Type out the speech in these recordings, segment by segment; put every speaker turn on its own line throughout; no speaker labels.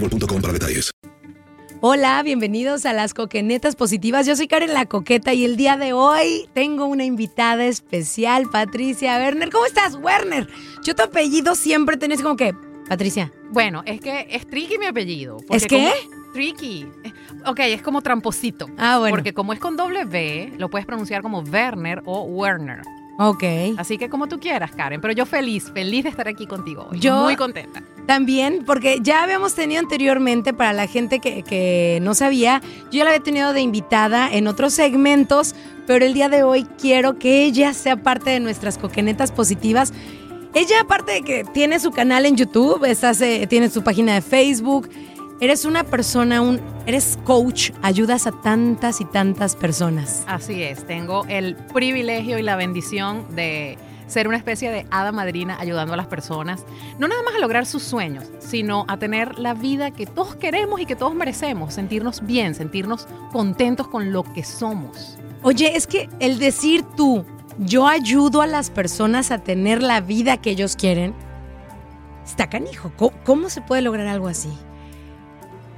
boostmobile.com para detalles.
Hola, bienvenidos a las Coquenetas Positivas. Yo soy Karen La Coqueta y el día de hoy tengo una invitada especial, Patricia Werner. ¿Cómo estás, Werner? Yo tu apellido siempre tenés como que, Patricia.
Bueno, es que es tricky mi apellido.
¿Es qué?
como- tricky. Eh, Ok, es como tramposito.
Ah, bueno.
Porque como es con doble V, lo puedes pronunciar como Werner o Werner.
Ok.
Así que como tú quieras, Karen. Pero yo feliz, feliz de estar aquí contigo hoy.
Yo-
Muy contenta.
También, porque ya habíamos tenido anteriormente, para la gente que, que no sabía, yo ya la había tenido de invitada en otros segmentos, pero el día de hoy quiero que ella sea parte de nuestras coquenetas positivas. Ella, aparte de que tiene su canal en YouTube, estás, eh, tiene su página de Facebook, eres una persona, un, eres coach, ayudas a tantas y tantas personas.
Así es. Tengo el privilegio y la bendición de ser una especie de hada madrina ayudando a las personas, no nada más a lograr sus sueños, sino a tener la vida que todos queremos y que todos merecemos, sentirnos bien, sentirnos contentos con lo que somos.
Oye, es que el decir tú, yo ayudo a las personas a tener la vida que ellos quieren, está canijo. ¿Cómo, cómo se puede lograr algo así?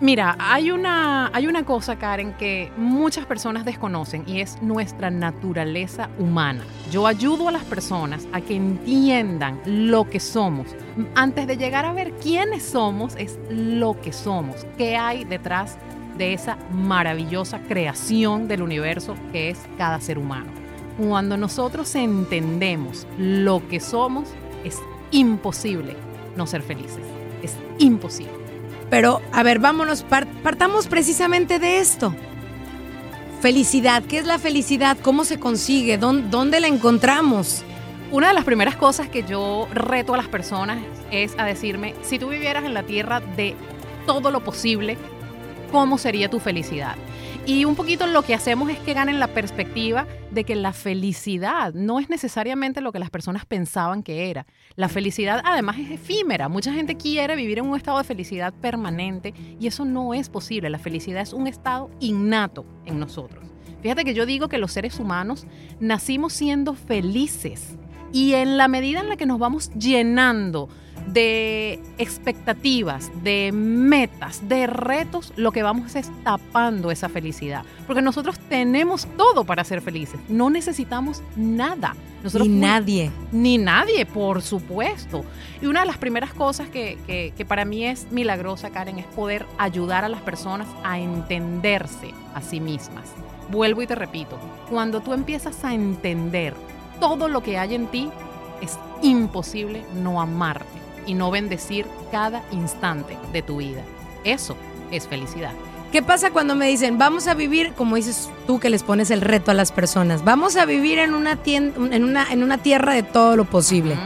Mira, hay una, hay una cosa, Karen, que muchas personas desconocen y es nuestra naturaleza humana. Yo ayudo a las personas a que entiendan lo que somos. Antes de llegar a ver quiénes somos, es lo que somos. ¿Qué hay detrás de esa maravillosa creación del universo que es cada ser humano? Cuando nosotros entendemos lo que somos, es imposible no ser felices. Es imposible.
Pero, a ver, vámonos, par- partamos precisamente de esto. Felicidad, ¿qué es la felicidad? ¿Cómo se consigue? ¿Dón- ¿Dónde la encontramos?
Una de las primeras cosas que yo reto a las personas es a decirme, si tú vivieras en la tierra de todo lo posible, ¿cómo sería tu felicidad? Y un poquito lo que hacemos es que ganen la perspectiva de que la felicidad no es necesariamente lo que las personas pensaban que era. La felicidad además es efímera. Mucha gente quiere vivir en un estado de felicidad permanente y eso no es posible. La felicidad es un estado innato en nosotros. Fíjate que yo digo que los seres humanos nacimos siendo felices y en la medida en la que nos vamos llenando de expectativas, de metas, de retos, lo que vamos es tapando esa felicidad. Porque nosotros tenemos todo para ser felices. No necesitamos nada. Nosotros
Ni nadie.
Ni nadie, por supuesto. Y una de las primeras cosas que, que- que para mí es milagrosa, Karen, es poder ayudar a las personas a entenderse a sí mismas. Vuelvo y te repito, cuando tú empiezas a entender todo lo que hay en ti, es imposible no amarte. Y no bendecir cada instante de tu vida. Eso es felicidad.
¿Qué pasa cuando me dicen, vamos a vivir, como dices tú que les pones el reto a las personas, vamos a vivir en una, en una, en una tierra de todo lo posible?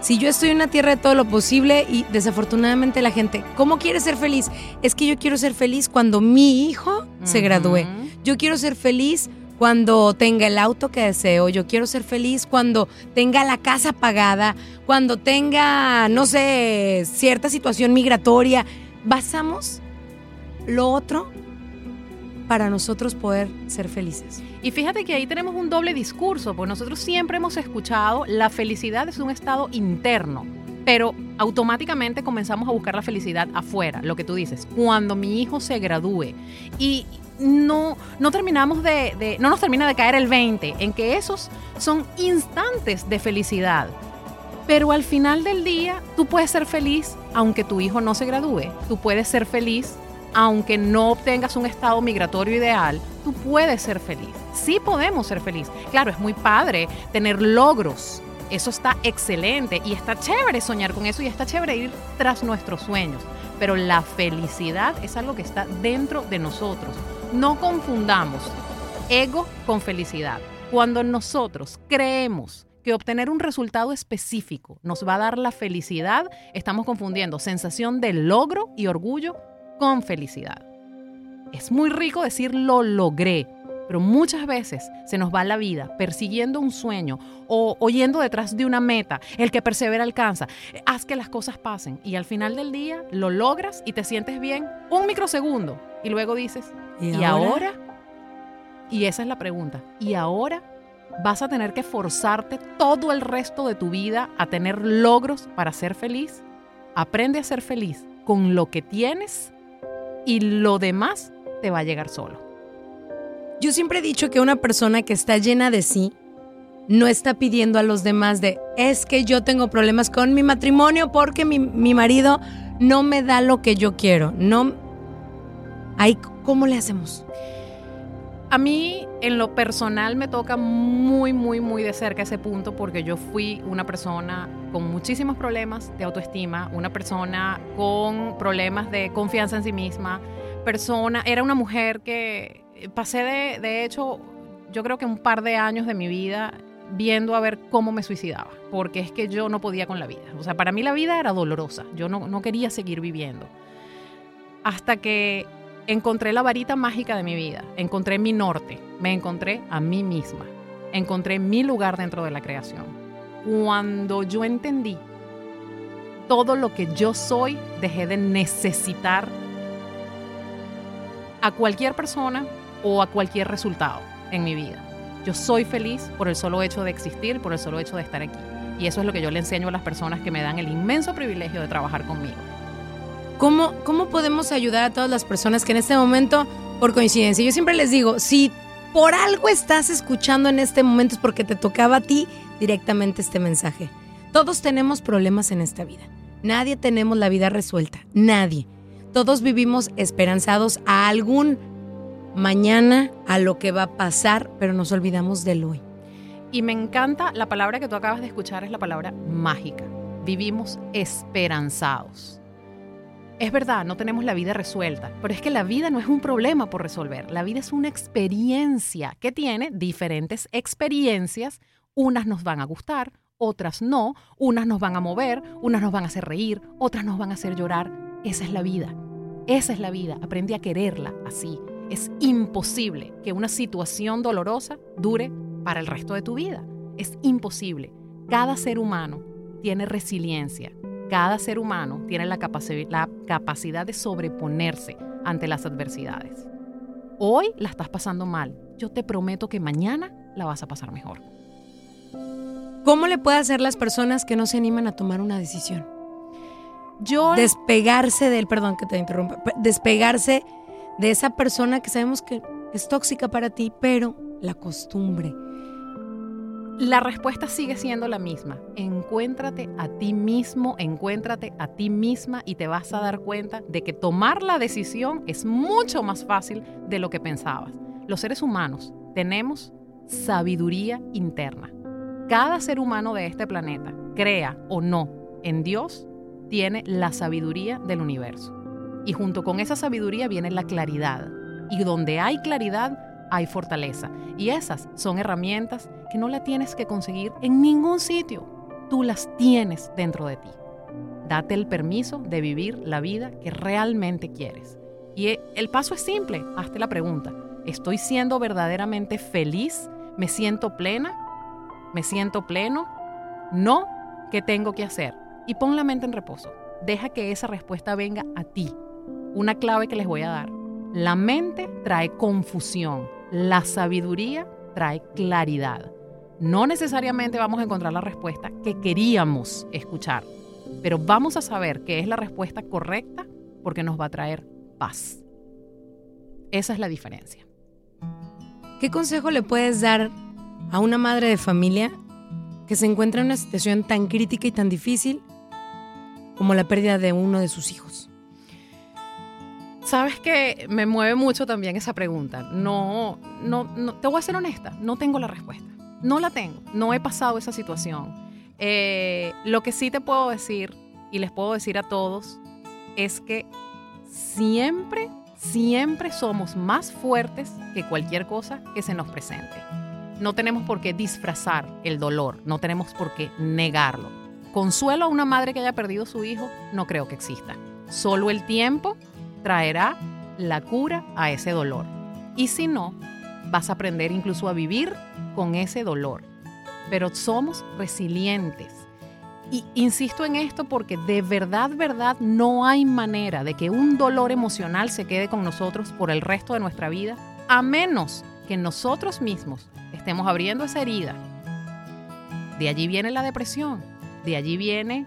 Si yo estoy en una tierra de todo lo posible y desafortunadamente la gente, ¿cómo quiere ser feliz? Es que yo quiero ser feliz cuando mi hijo se gradúe. Yo quiero ser feliz cuando tenga el auto que deseo, yo quiero ser feliz cuando tenga la casa pagada, cuando tenga, no sé, cierta situación migratoria. Basamos lo otro para nosotros poder ser felices.
Y fíjate que ahí tenemos un doble discurso, porque nosotros siempre hemos escuchado la felicidad es un estado interno, pero automáticamente comenzamos a buscar la felicidad afuera, lo que tú dices, cuando mi hijo se gradúe. Y no, no terminamos de, no nos termina de caer el 20 en que esos son instantes de felicidad. Pero al final del día, tú puedes ser feliz aunque tu hijo no se gradúe. Tú puedes ser feliz aunque no obtengas un estado migratorio ideal, tú puedes ser feliz. Sí podemos ser feliz. Claro, es muy padre tener logros. Eso está excelente y está chévere soñar con eso y está chévere ir tras nuestros sueños. Pero la felicidad es algo que está dentro de nosotros. No confundamos ego con felicidad. Cuando nosotros creemos que obtener un resultado específico nos va a dar la felicidad, estamos confundiendo sensación de logro y orgullo con felicidad. Es muy rico decir lo logré, pero muchas veces se nos va la vida persiguiendo un sueño o oyendo detrás de una meta. El que persevera alcanza. Haz que las cosas pasen y al final del día lo logras y te sientes bien un microsegundo y luego dices, ¿y, ahora? Y esa es la pregunta. ¿Y ahora? ¿Vas a tener que forzarte todo el resto de tu vida a tener logros para ser feliz? Aprende a ser feliz con lo que tienes y lo demás te va a llegar solo.
Yo siempre he dicho que una persona que está llena de sí no está pidiendo a los demás de es que yo tengo problemas con mi matrimonio porque mi, marido no me da lo que yo quiero. No. Ahí, ¿cómo le hacemos?
A mí, en lo personal, me toca muy, muy, muy de cerca ese punto porque yo fui una persona con muchísimos problemas de autoestima, una persona con problemas de confianza en sí misma, persona, era una mujer que pasé de, de hecho, yo creo que un par de años de mi vida viendo a ver cómo me suicidaba, porque es que yo no podía con la vida. O sea, para mí la vida era dolorosa, yo no, no quería seguir viviendo. Hasta que encontré la varita mágica de mi vida, encontré mi norte, me encontré a mí misma, encontré mi lugar dentro de la creación. Cuando yo entendí todo lo que yo soy, dejé de necesitar a cualquier persona o a cualquier resultado en mi vida. Yo soy feliz por el solo hecho de existir, por el solo hecho de estar aquí. Y eso es lo que yo le enseño a las personas que me dan el inmenso privilegio de trabajar conmigo.
¿Cómo, ¿Cómo podemos ayudar a todas las personas que en este momento, por coincidencia, yo siempre les digo, si por algo estás escuchando en este momento es porque te tocaba a ti directamente este mensaje. Todos tenemos problemas en esta vida. Nadie tenemos la vida resuelta. Nadie. Todos vivimos esperanzados a algún mañana, a lo que va a pasar, pero nos olvidamos del hoy.
Y me encanta la palabra que tú acabas de escuchar, es la palabra mágica. Vivimos esperanzados. Es verdad, no tenemos la vida resuelta, pero es que la vida no es un problema por resolver, la vida es una experiencia que tiene diferentes experiencias, unas nos van a gustar, otras no, unas nos van a mover, unas nos van a hacer reír, otras nos van a hacer llorar. Esa es la vida, esa es la vida, aprende a quererla así. Es imposible que una situación dolorosa dure para el resto de tu vida, es imposible. Cada ser humano tiene resiliencia, cada ser humano tiene la, la capacidad de sobreponerse ante las adversidades. Hoy la estás pasando mal. Yo te prometo que mañana la vas a pasar mejor.
¿Cómo le puede hacer las personas que no se animan a tomar una decisión?
Yo
despegarse del, perdón que te interrumpa, despegarse de esa persona que sabemos que es tóxica para ti, pero la costumbre,
la respuesta sigue siendo la misma. Encuéntrate a ti mismo, encuéntrate a ti misma y te vas a dar cuenta de que tomar la decisión es mucho más fácil de lo que pensabas. Los seres humanos tenemos sabiduría interna. Cada ser humano de este planeta, crea o no en Dios, tiene la sabiduría del universo. Y junto con esa sabiduría viene la claridad. Y donde hay claridad, hay fortaleza. Y esas son herramientas que no la tienes que conseguir en ningún sitio. Tú las tienes dentro de ti. Date el permiso de vivir la vida que realmente quieres. Y e, el paso es simple. Hazte la pregunta. ¿Estoy siendo verdaderamente feliz? ¿Me siento plena? ¿Me siento pleno? No, ¿qué tengo que hacer? Y pon la mente en reposo. Deja que esa respuesta venga a ti. Una clave que les voy a dar. La mente trae confusión. La sabiduría trae claridad. No necesariamente vamos a encontrar la respuesta que queríamos escuchar, pero vamos a saber que es la respuesta correcta porque nos va a traer paz. Esa es la diferencia.
¿Qué consejo le puedes dar a una madre de familia que se encuentra en una situación tan crítica y tan difícil como la pérdida de uno de sus hijos?
Sabes que me mueve mucho también esa pregunta. No, no, no, te voy a ser honesta, no tengo la respuesta. No la tengo, no he pasado esa situación. Eh, lo que sí te puedo decir y les puedo decir a todos es que siempre, siempre somos más fuertes que cualquier cosa que se nos presente. No tenemos por qué disfrazar el dolor, no tenemos por qué negarlo. Consuelo a una madre que haya perdido su hijo, no creo que exista. Solo el tiempo traerá la cura a ese dolor. Y si no, vas a aprender incluso a vivir con ese dolor. Pero somos resilientes. Y insisto en esto porque de verdad, verdad, no hay manera de que un dolor emocional se quede con nosotros por el resto de nuestra vida, a menos que nosotros mismos estemos abriendo esa herida. De allí viene la depresión, de allí vienen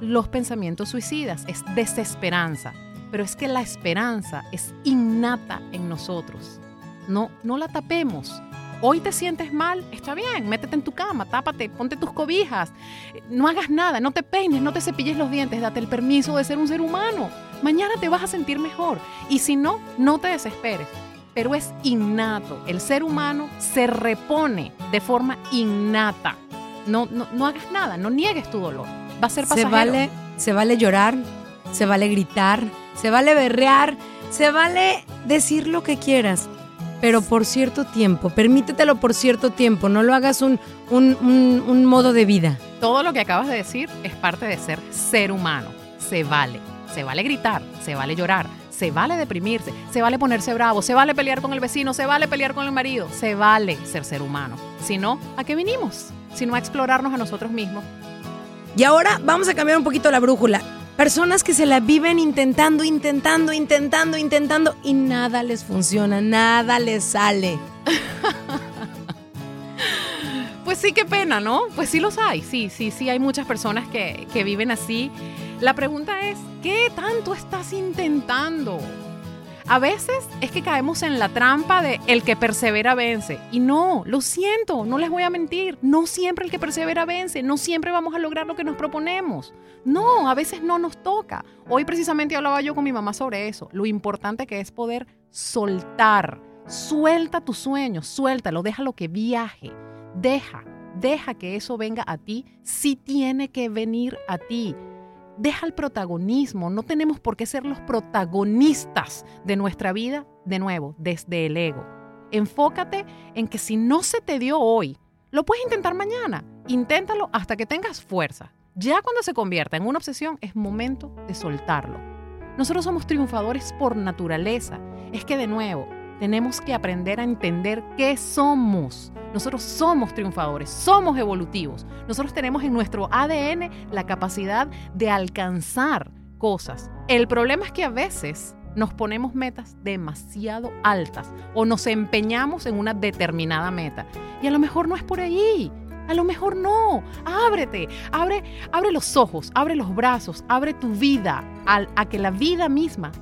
los pensamientos suicidas, es desesperanza, pero es que la esperanza es innata en nosotros. No, no la tapemos. Hoy te sientes mal, está bien, métete en tu cama, tápate, ponte tus cobijas, no hagas nada, no te peines, no te cepilles los dientes, date el permiso de ser un ser humano. Mañana te vas a sentir mejor y si no, no te desesperes. Pero es innato, el ser humano se repone de forma innata. No, no, no hagas nada, no niegues tu dolor. Va a ser pasajero.
Se vale, se vale llorar, se vale gritar, se vale berrear, se vale decir lo que quieras, pero por cierto tiempo. Permítetelo por cierto tiempo, no lo hagas un, un, modo de vida.
Todo lo que acabas de decir es parte de ser ser humano. Se vale. Se vale gritar, se vale llorar, se vale deprimirse, se vale ponerse bravo, se vale pelear con el vecino, se vale pelear con el marido, se vale ser ser humano. Si no, ¿a qué vinimos? Si no a explorarnos a nosotros mismos.
Y ahora vamos a cambiar un poquito la brújula. Personas que se la viven intentando, intentando, intentando, intentando y nada les funciona, nada les sale.
pues sí, qué pena, ¿no? Pues sí los hay, sí, sí, sí, hay muchas personas que, que viven así. La pregunta es, ¿qué tanto estás intentando? A veces es que caemos en la trampa de el que persevera vence. Y no, lo siento, no les voy a mentir. No siempre el que persevera vence, no siempre vamos a lograr lo que nos proponemos. No, a veces no nos toca. Hoy precisamente hablaba yo con mi mamá sobre eso. Lo importante que es poder soltar. Suelta tu sueño, suéltalo, déjalo que viaje. Deja, deja que eso venga a ti si tiene que venir a ti deja el protagonismo. No tenemos por qué ser los protagonistas de nuestra vida, de nuevo, desde el ego. Enfócate en que si no se te dio hoy, lo puedes intentar mañana. Inténtalo hasta que tengas fuerza. Ya cuando se convierta en una obsesión, es momento de soltarlo. Nosotros somos triunfadores por naturaleza. Es que de nuevo, tenemos que aprender a entender qué somos. Nosotros somos triunfadores, somos evolutivos. Nosotros tenemos en nuestro ADN la capacidad de alcanzar cosas. El problema es que a veces nos ponemos metas demasiado altas o nos empeñamos en una determinada meta. Y a lo mejor no es por ahí. A lo mejor no. Ábrete, abre, abre los ojos, abre los brazos, abre tu vida a, a que la vida misma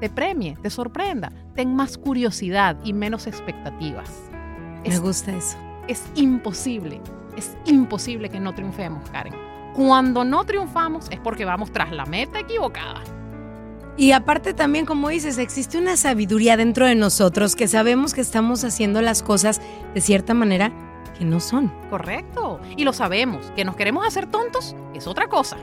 te premie, te sorprenda. Ten más curiosidad y menos expectativas.
Me gusta eso.
Es imposible, es imposible que no triunfemos, Karen. Cuando no triunfamos es porque vamos tras la meta equivocada.
Y aparte también, como dices, existe una sabiduría dentro de nosotros que sabemos que estamos haciendo las cosas de cierta manera que no son.
Correcto. Y lo sabemos. Que nos queremos hacer tontos es otra cosa.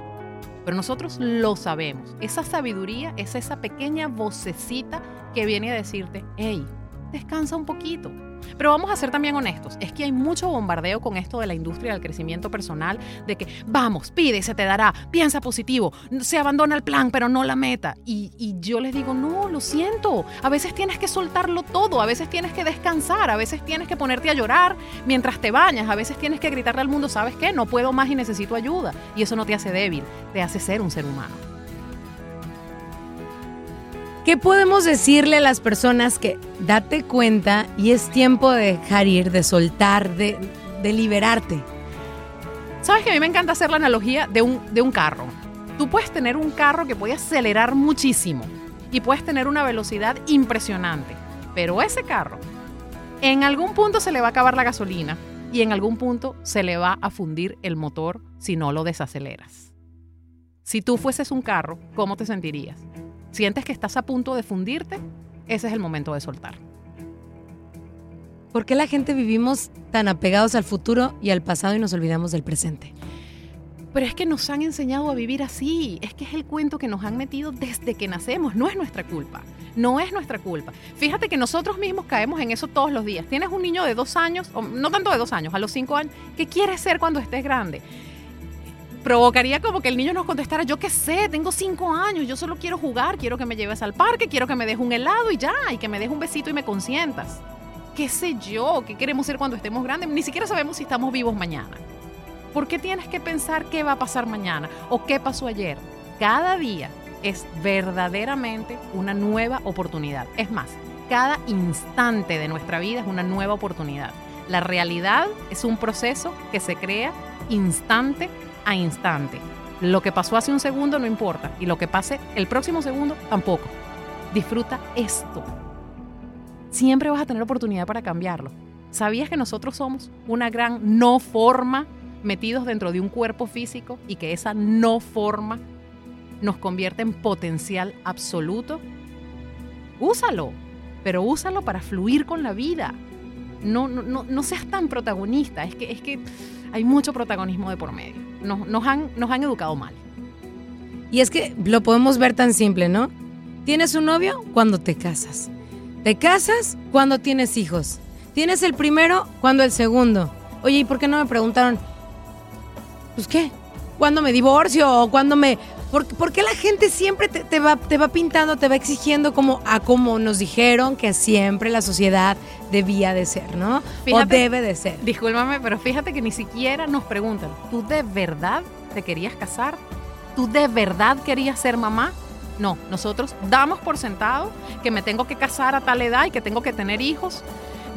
Pero nosotros lo sabemos. Esa sabiduría es esa pequeña vocecita que viene a decirte, hey, descansa un poquito. Pero vamos a ser también honestos, es que hay mucho bombardeo con esto de la industria del crecimiento personal, de que vamos, pide, se te dará, piensa positivo, se abandona el plan, pero no la meta. Y, y yo les digo, no, lo siento, a veces tienes que soltarlo todo, a veces tienes que descansar, a veces tienes que ponerte a llorar mientras te bañas, a veces tienes que gritarle al mundo, ¿sabes qué? No puedo más y necesito ayuda. Y eso no te hace débil, te hace ser un ser humano.
¿Qué podemos decirle a las personas que date cuenta y es tiempo de dejar ir, de soltar, de, liberarte?
Sabes que a mí me encanta hacer la analogía de un, de un carro. Tú puedes tener un carro que puede acelerar muchísimo y puedes tener una velocidad impresionante, pero ese carro en algún punto se le va a acabar la gasolina y en algún punto se le va a fundir el motor si no lo desaceleras. Si tú fueses un carro, ¿cómo te sentirías? Sientes que estás a punto de fundirte, ese es el momento de soltar.
¿Por qué la gente vivimos tan apegados al futuro y al pasado y nos olvidamos del presente?
Pero es que nos han enseñado a vivir así. Es que es el cuento que nos han metido desde que nacemos. No es nuestra culpa. No es nuestra culpa. Fíjate que nosotros mismos caemos en eso todos los días. Tienes un niño de dos años, o no tanto de dos años, a los cinco años, ¿qué quieres ser cuando estés grande? Provocaría como que el niño nos contestara, yo qué sé, tengo cinco años, yo solo quiero jugar, quiero que me lleves al parque, quiero que me dejes un helado y ya, y que me dejes un besito y me consientas. ¿Qué sé yo? ¿Qué queremos ser cuando estemos grandes? Ni siquiera sabemos si estamos vivos mañana. ¿Por qué tienes que pensar qué va a pasar mañana o qué pasó ayer? Cada día es verdaderamente una nueva oportunidad. Es más, cada instante de nuestra vida es una nueva oportunidad. La realidad es un proceso que se crea instante a instante. Lo que pasó hace un segundo no importa y lo que pase el próximo segundo tampoco. Disfruta esto. Siempre vas a tener oportunidad para cambiarlo. ¿Sabías que nosotros somos una gran no forma metidos dentro de un cuerpo físico y que esa no forma nos convierte en potencial absoluto? Úsalo, pero úsalo para fluir con la vida. No, no, no, seas tan protagonista, es que, es que hay mucho protagonismo de por medio nos, han, nos han educado mal.
Y es que lo podemos ver tan simple, ¿no? Tienes un novio cuando te casas. Te casas cuando tienes hijos. Tienes el primero cuando el segundo. Oye, ¿y por qué no me preguntaron? Pues qué, ¿cuándo me divorcio o cuándo me... ¿Por, qué la gente siempre te, va, te va pintando, te va exigiendo como a como nos dijeron que siempre la sociedad debía de ser, ¿no? o debe de ser.
Discúlpame, pero fíjate que ni siquiera nos preguntan, ¿tú de verdad te querías casar? ¿Tú de verdad querías ser mamá? No, nosotros damos por sentado que me tengo que casar a tal edad y que tengo que tener hijos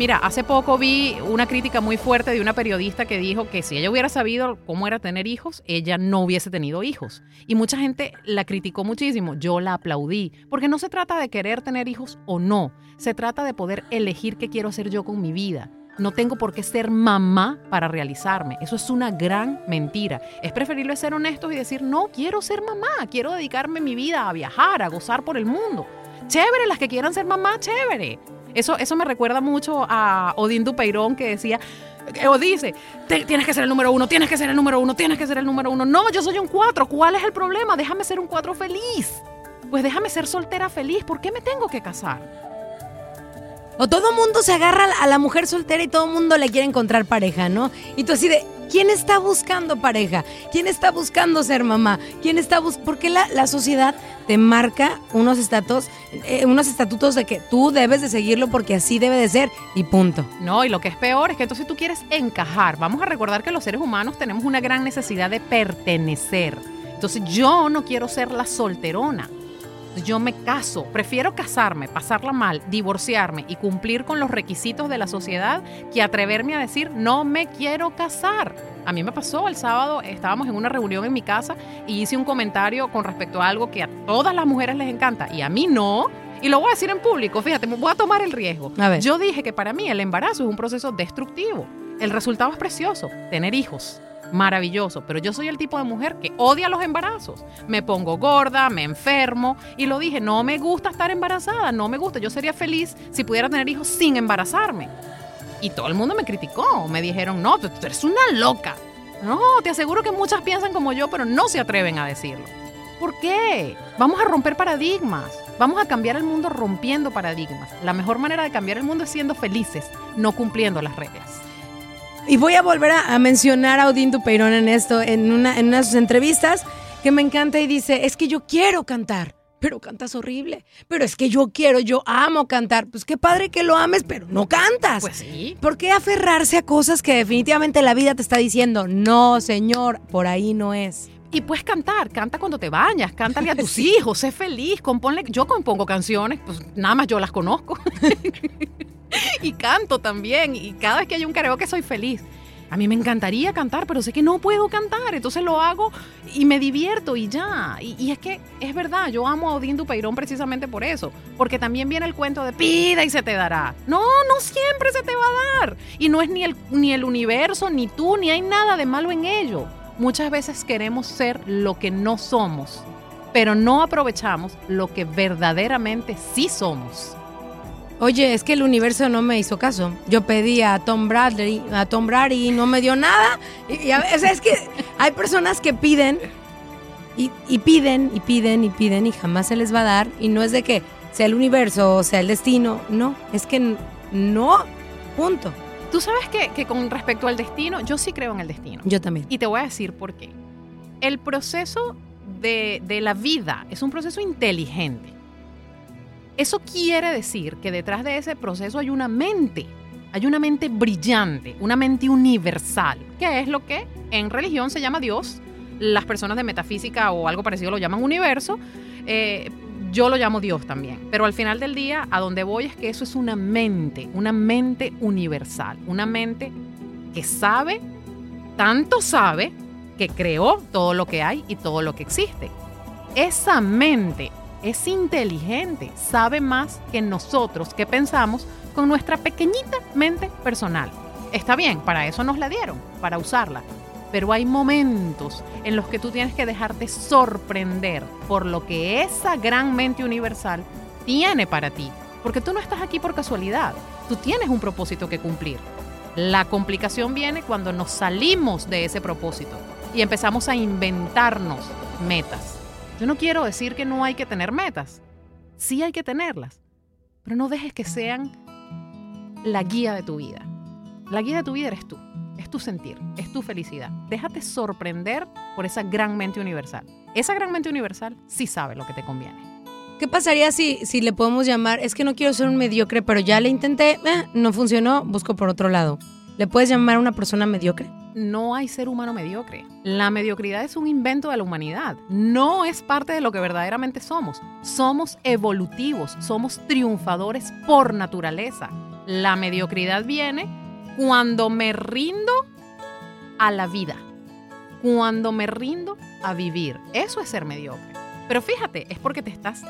Mira, hace poco vi una crítica muy fuerte de una periodista que dijo que si ella hubiera sabido cómo era tener hijos, ella no hubiese tenido hijos. Y mucha gente la criticó muchísimo. Yo la aplaudí, porque no se trata de querer tener hijos o no, se trata de poder elegir qué quiero hacer yo con mi vida. No tengo por qué ser mamá para realizarme. Eso es una gran mentira. Es preferible ser honestos y decir, no, quiero ser mamá, quiero dedicarme mi vida a viajar, a gozar por el mundo. Chévere, las que quieran ser mamá, chévere. Eso, eso me recuerda mucho a Odín Dupeirón que decía, o dice, tienes que ser el número uno, tienes que ser el número uno, tienes que ser el número uno. No, yo soy un cuatro. ¿Cuál es el problema? Déjame ser un cuatro feliz. Pues déjame ser soltera feliz. ¿Por qué me tengo que casar?
O todo mundo se agarra a la mujer soltera y todo mundo le quiere encontrar pareja, ¿no? Y tú así de, ¿Quién está buscando pareja? ¿Quién está buscando ser mamá? ¿Quién está buscando? Porque la, la, sociedad te marca unos eh, unos estatutos de que tú debes de seguirlo porque así debe de ser y punto.
No, y lo que es peor es que entonces tú quieres encajar. Vamos a recordar que los seres humanos tenemos una gran necesidad de pertenecer. Entonces yo no quiero ser la solterona yo me caso, prefiero casarme, pasarla mal, divorciarme y cumplir con los requisitos de la sociedad que atreverme a decir no me quiero casar. A mí me pasó el sábado, estábamos en una reunión en mi casa y hice un comentario con respecto a algo que a todas las mujeres les encanta y a mí no. Y lo voy a decir en público, fíjate, me voy a tomar el riesgo. Yo dije que para mí el embarazo es un proceso destructivo. El resultado es precioso, tener hijos maravilloso, pero yo soy el tipo de mujer que odia los embarazos. Me pongo gorda, me enfermo y lo dije, no me gusta estar embarazada, no me gusta, yo sería feliz si pudiera tener hijos sin embarazarme. Y todo el mundo me criticó, me dijeron, no, tú eres una loca. No, te aseguro que muchas piensan como yo, pero no se atreven a decirlo. ¿Por qué? Vamos a romper paradigmas. Vamos a cambiar el mundo rompiendo paradigmas. La mejor manera de cambiar el mundo es siendo felices, no cumpliendo las reglas.
Y voy a volver a, a mencionar a Odín Dupeirón en esto, en una, en una de sus entrevistas, que me encanta y dice, es que yo quiero cantar, pero cantas horrible. Pero es que yo quiero, yo amo cantar. Pues qué padre que lo ames, pero no cantas.
Pues sí.
¿Por qué aferrarse a cosas que definitivamente la vida te está diciendo, no, señor, por ahí no es?
Y puedes cantar, canta cuando te bañas, cántale a tus hijos, sé feliz, componle. Yo compongo canciones, pues nada más yo las conozco. y canto también, y cada vez que hay un karaoke soy feliz. A mí me encantaría cantar, pero sé que no puedo cantar, entonces lo hago y me divierto y ya. Y, es que es verdad, yo amo a Odín Dupeirón precisamente por eso, porque también viene el cuento de pida y se te dará. No, no siempre se te va a dar. Y no es ni el, ni el universo, ni tú, ni hay nada de malo en ello. Muchas veces queremos ser lo que no somos, pero no aprovechamos lo que verdaderamente sí somos.
Oye, es que el universo no me hizo caso. Yo pedí a Tom Bradley, a Tom Brady y no me dio nada. Y, y a veces es que hay personas que piden y, y piden y piden y piden y jamás se les va a dar. Y no es de que sea el universo o sea el destino. No, es que no. Punto.
Tú sabes que, que con respecto al destino, yo sí creo en el destino.
Yo también.
Y te voy a decir por qué. El proceso de, de la vida es un proceso inteligente. Eso quiere decir que detrás de ese proceso hay una mente, hay una mente brillante, una mente universal, que es lo que en religión se llama Dios. Las personas de metafísica o algo parecido lo llaman universo. Eh, yo lo llamo Dios también. Pero al final del día, a donde voy es que eso es una mente, una mente universal, una mente que sabe, tanto sabe, que creó todo lo que hay y todo lo que existe. Esa mente es inteligente, sabe más que nosotros que pensamos con nuestra pequeñita mente personal. Está bien, para eso nos la dieron, para usarla. Pero hay momentos en los que tú tienes que dejarte sorprender por lo que esa gran mente universal tiene para ti. Porque tú no estás aquí por casualidad, tú tienes un propósito que cumplir. La complicación viene cuando nos salimos de ese propósito y empezamos a inventarnos metas. Yo no quiero decir que no hay que tener metas. Sí hay que tenerlas. Pero no dejes que sean la guía de tu vida. La guía de tu vida eres tú. Es tu sentir, es tu felicidad. Déjate sorprender por esa gran mente universal. Esa gran mente universal sí sabe lo que te conviene.
¿Qué pasaría si, si le podemos llamar? Es que no quiero ser un mediocre, pero ya le intenté, eh, no funcionó, busco por otro lado. ¿Le puedes llamar a una persona mediocre?
No hay ser humano mediocre. La mediocridad es un invento de la humanidad. No es parte de lo que verdaderamente somos. Somos evolutivos, somos triunfadores por naturaleza. La mediocridad viene cuando me rindo a la vida, cuando me rindo a vivir. Eso es ser mediocre. Pero fíjate, es porque te estás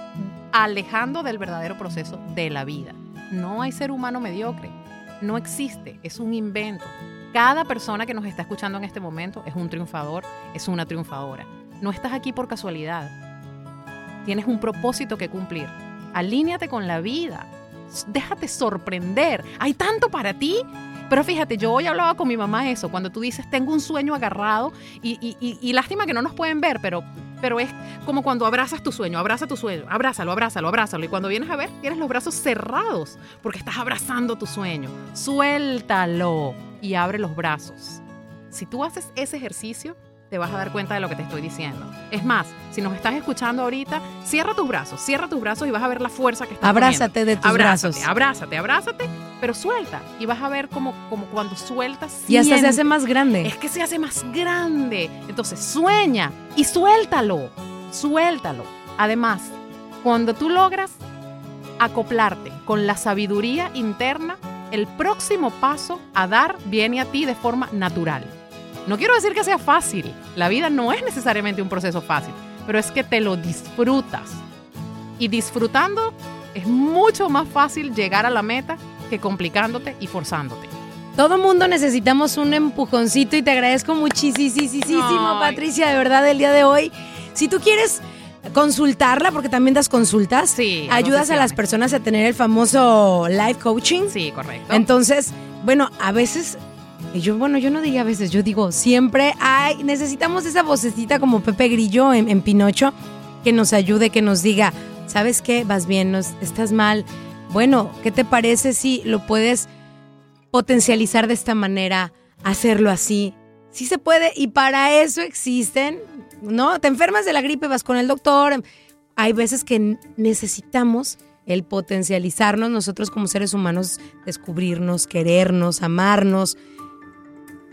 alejando del verdadero proceso de la vida. No hay ser humano mediocre. No existe, es un invento. Cada persona que nos está escuchando en este momento es un triunfador, es una triunfadora. No estás aquí por casualidad. Tienes un propósito que cumplir. Alíneate con la vida. Déjate sorprender. Hay tanto para ti. Pero fíjate, yo hoy hablaba con mi mamá eso, cuando tú dices, tengo un sueño agarrado y, y- y- y lástima que no nos pueden ver, pero, pero es como cuando abrazas tu sueño, abraza tu sueño, abrázalo, abrázalo, abrázalo. Y cuando vienes a ver, tienes los brazos cerrados porque estás abrazando tu sueño. Suéltalo y abre los brazos. Si tú haces ese ejercicio, te vas a dar cuenta de lo que te estoy diciendo. Es más, si nos estás escuchando ahorita, cierra tus brazos, cierra tus brazos y vas a ver la fuerza que estás
Abrázate de tus
abrázate,
brazos.
Abrázate, abrázate, pero suelta. Y vas a ver como, como cuando sueltas.
Y hasta se hace más grande.
Es que se hace más grande. Entonces sueña y suéltalo. Suéltalo. Además, cuando tú logras acoplarte con la sabiduría interna, el próximo paso a dar viene a ti de forma natural. No quiero decir que sea fácil. La vida no es necesariamente un proceso fácil, pero es que te lo disfrutas. Y disfrutando es mucho más fácil llegar a la meta que complicándote y forzándote.
Todo mundo necesitamos un empujoncito y te agradezco muchísimo. Patricia, de verdad, el día de hoy. Si tú quieres consultarla, porque también das consultas,
Sí,
ayudas a las personas a tener el famoso life coaching.
Sí, correcto.
Entonces, bueno, a veces Y yo, bueno, yo no diría a veces, yo digo siempre, ay, necesitamos esa vocecita como Pepe Grillo en, en Pinocho que nos ayude, que nos diga, ¿sabes qué? Vas bien, no, estás mal. Bueno, ¿qué te parece si lo puedes potencializar de esta manera, hacerlo así? Sí se puede y para eso existen, ¿no? Te enfermas de la gripe, vas con el doctor. Hay veces que necesitamos el potencializarnos nosotros como seres humanos, descubrirnos, querernos, amarnos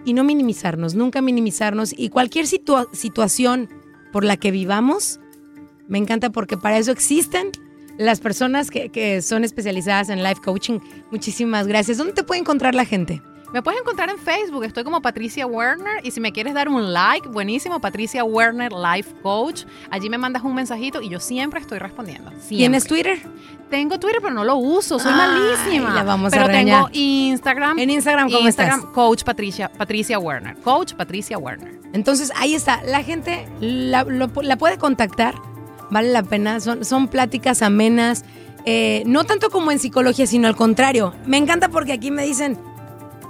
y no minimizarnos, nunca minimizarnos. Y cualquier situación por la que vivamos, me encanta porque para eso existen las personas que, que son especializadas en life coaching. Muchísimas gracias. ¿Dónde te puede encontrar la gente?
Me puedes encontrar en Facebook, estoy como Patricia Werner y si me quieres dar un like, buenísimo, Patricia Werner Life Coach. Allí me mandas un mensajito y yo siempre estoy respondiendo.
¿Tienes Twitter?
Tengo Twitter, pero no lo uso, soy malísima.
La vamos
pero
a
tengo Instagram.
En Instagram, ¿cómo
Instagram,
estás?
Coach Patricia, Patricia Werner. Coach Patricia Werner.
Entonces ahí está, la gente la, lo- la puede contactar, vale la pena, son, son pláticas amenas, eh, no tanto como en psicología, sino al contrario. Me encanta porque aquí me dicen,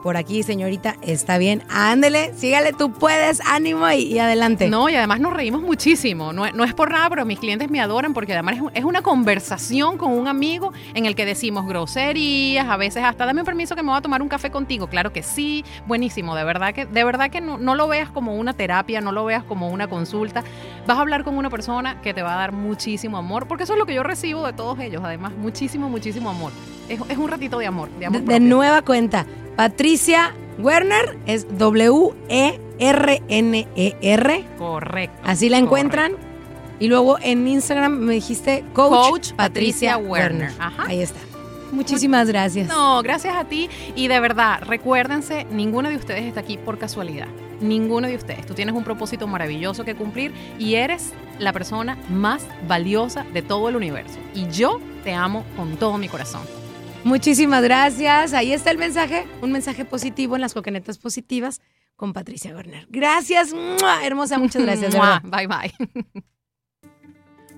por aquí señorita, está bien, ándele, sígale, tú puedes, ánimo y, adelante.
No, y además nos reímos muchísimo. No, no es por nada, pero mis clientes me adoran porque además es, es una conversación con un amigo en el que decimos groserías, a veces hasta dame un permiso que me voy a tomar un café contigo. Claro que sí, buenísimo. De verdad que, de verdad que no, no lo veas como una terapia, no lo veas como una consulta. Vas a hablar con una persona que te va a dar muchísimo amor, porque eso es lo que yo recibo de todos ellos. Además, muchísimo, muchísimo amor. Es, es un ratito de amor. De, amor
de, nueva cuenta, Patricia Werner es W-E-R-N-E-R.
Correcto.
Así la encuentran. Y luego en Instagram me dijiste Coach,
Coach Patricia Werner. Ajá.
Ahí está. Muchísimas gracias.
No, gracias a ti. Y de verdad, recuérdense, ninguno de ustedes está aquí por casualidad. Ninguno de ustedes. Tú tienes un propósito maravilloso que cumplir y eres la persona más valiosa de todo el universo. Y yo te amo con todo mi corazón.
Muchísimas gracias. Ahí está el mensaje, un mensaje positivo en las coquenetas positivas con Patricia Werner. Gracias, ¡mua! hermosa, muchas gracias. de.
Bye bye.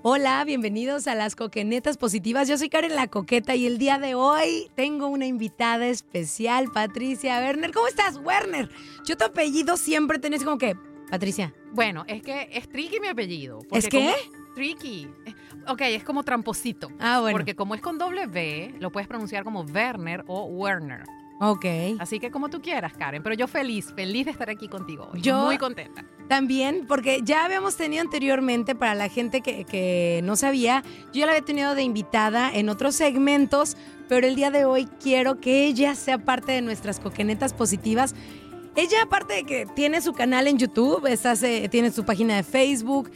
Hola, bienvenidos a las coquenetas positivas. Yo soy Karen la Coqueta y el día de hoy tengo una invitada especial, Patricia Werner. ¿Cómo estás, Werner? Yo tu apellido siempre tenés como que, Patricia.
Bueno, es que es tricky mi apellido.
¿Es qué?
como- tricky. Eh, Ok, es como tramposito.
Ah, bueno.
Porque como es con doble V, lo puedes pronunciar como Werner o Werner.
Ok.
Así que como tú quieras, Karen. Pero yo feliz, feliz de estar aquí contigo hoy.
Yo-
Muy contenta.
También, porque ya habíamos tenido anteriormente, para la gente que, que no sabía, yo ya la había tenido de invitada en otros segmentos, pero el día de hoy quiero que ella sea parte de nuestras coquenetas positivas. Ella, aparte de que tiene su canal en YouTube, estás, eh, tiene su página de Facebook,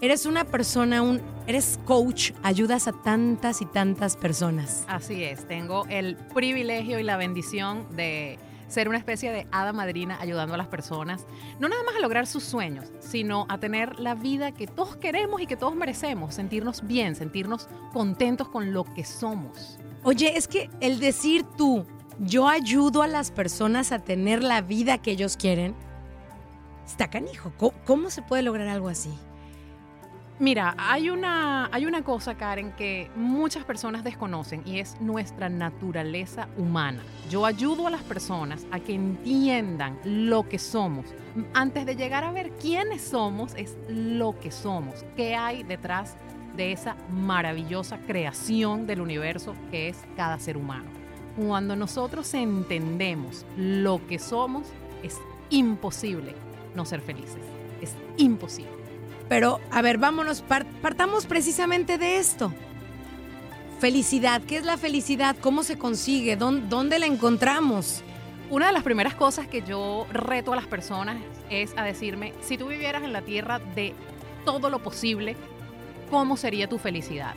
eres una persona, un, eres coach, ayudas a tantas y tantas personas.
Así es, tengo el privilegio y la bendición de ser una especie de hada madrina ayudando a las personas, no nada más a lograr sus sueños, sino a tener la vida que todos queremos y que todos merecemos, sentirnos bien, sentirnos contentos con lo que somos.
Oye, es que el decir tú, yo ayudo a las personas a tener la vida que ellos quieren, está canijo. ¿Cómo, cómo se puede lograr algo así?
Mira, hay una, hay una cosa, Karen, que muchas personas desconocen y es nuestra naturaleza humana. Yo ayudo a las personas a que entiendan lo que somos. Antes de llegar a ver quiénes somos, es lo que somos. ¿Qué hay detrás de esa maravillosa creación del universo que es cada ser humano? Cuando nosotros entendemos lo que somos, es imposible no ser felices. Es imposible.
Pero, a ver, vámonos, par- partamos precisamente de esto. Felicidad, ¿qué es la felicidad? ¿Cómo se consigue? ¿Dón- ¿Dónde la encontramos?
Una de las primeras cosas que yo reto a las personas es a decirme, si tú vivieras en la tierra de todo lo posible, ¿cómo sería tu felicidad?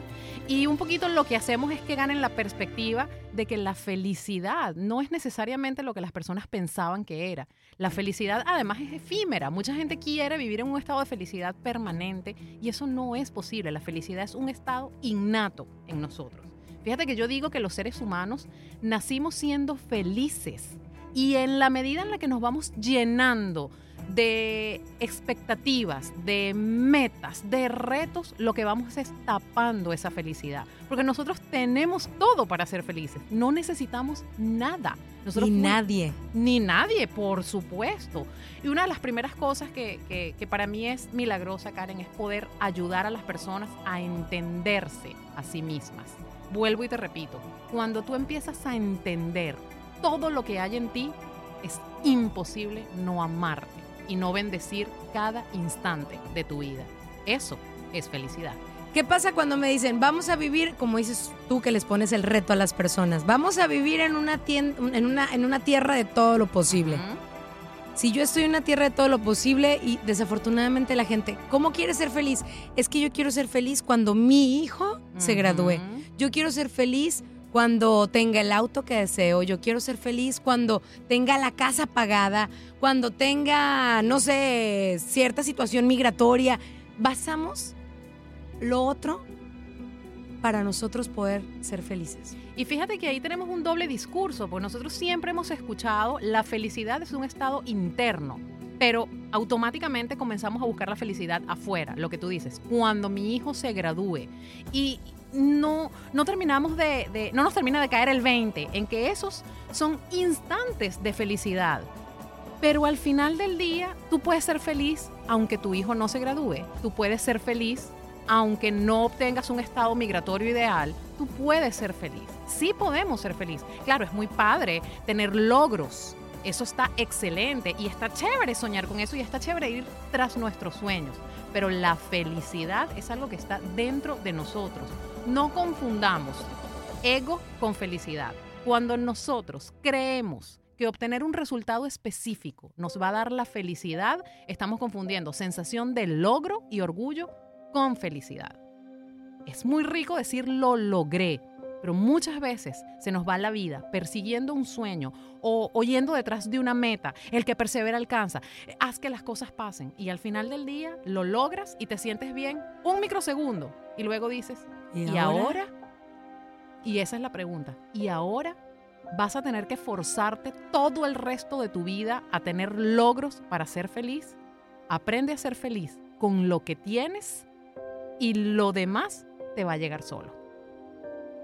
Y un poquito lo que hacemos es que ganen la perspectiva de que la felicidad no es necesariamente lo que las personas pensaban que era. La felicidad además es efímera. Mucha gente quiere vivir en un estado de felicidad permanente y eso no es posible. La felicidad es un estado innato en nosotros. Fíjate que yo digo que los seres humanos nacimos siendo felices Y en la medida en la que nos vamos llenando de expectativas, de metas, de retos, lo que vamos es tapando esa felicidad. Porque nosotros tenemos todo para ser felices. No necesitamos nada. Nosotros
Ni nadie.
Ni nadie, por supuesto. Y una de las primeras cosas que, que- que para mí es milagrosa, Karen, es poder ayudar a las personas a entenderse a sí mismas. Vuelvo y te repito, cuando tú empiezas a entender todo lo que hay en ti, es imposible no amarte y no bendecir cada instante de tu vida. Eso es felicidad.
¿Qué pasa cuando me dicen, vamos a vivir, como dices tú que les pones el reto a las personas, vamos a vivir en una, tien- en una, en una tierra de todo lo posible? Si yo estoy en una tierra de todo lo posible y desafortunadamente la gente, ¿cómo quiere ser feliz? Es que yo quiero ser feliz cuando mi hijo se gradúe. Yo quiero ser feliz cuando tenga el auto que deseo. Yo quiero ser feliz cuando tenga la casa pagada, cuando tenga, no sé, cierta situación migratoria. Basamos lo otro para nosotros poder ser felices.
Y fíjate que ahí tenemos un doble discurso, porque nosotros siempre hemos escuchado la felicidad es un estado interno, pero automáticamente comenzamos a buscar la felicidad afuera, lo que tú dices, cuando mi hijo se gradúe. Y no, no terminamos de, no nos termina de caer el 20 en que esos son instantes de felicidad. Pero al final del día, tú puedes ser feliz aunque tu hijo no se gradúe. Tú puedes ser feliz aunque no obtengas un estado migratorio ideal. Tú puedes ser feliz. Sí podemos ser feliz. Claro, es muy padre tener logros. Eso está excelente y está chévere soñar con eso y está chévere ir tras nuestros sueños. Pero la felicidad es algo que está dentro de nosotros. No confundamos ego con felicidad. Cuando nosotros creemos que obtener un resultado específico nos va a dar la felicidad, estamos confundiendo sensación de logro y orgullo con felicidad. Es muy rico decir lo logré, pero muchas veces se nos va la vida persiguiendo un sueño o oyendo detrás de una meta. El que persevera alcanza. Haz que las cosas pasen y al final del día lo logras y te sientes bien un microsegundo y luego dices,
¿Y
¿y,
ahora?
ahora? Y esa es la pregunta. ¿Y ahora? ¿Vas a tener que forzarte todo el resto de tu vida a tener logros para ser feliz? Aprende a ser feliz con lo que tienes y lo demás te va a llegar solo.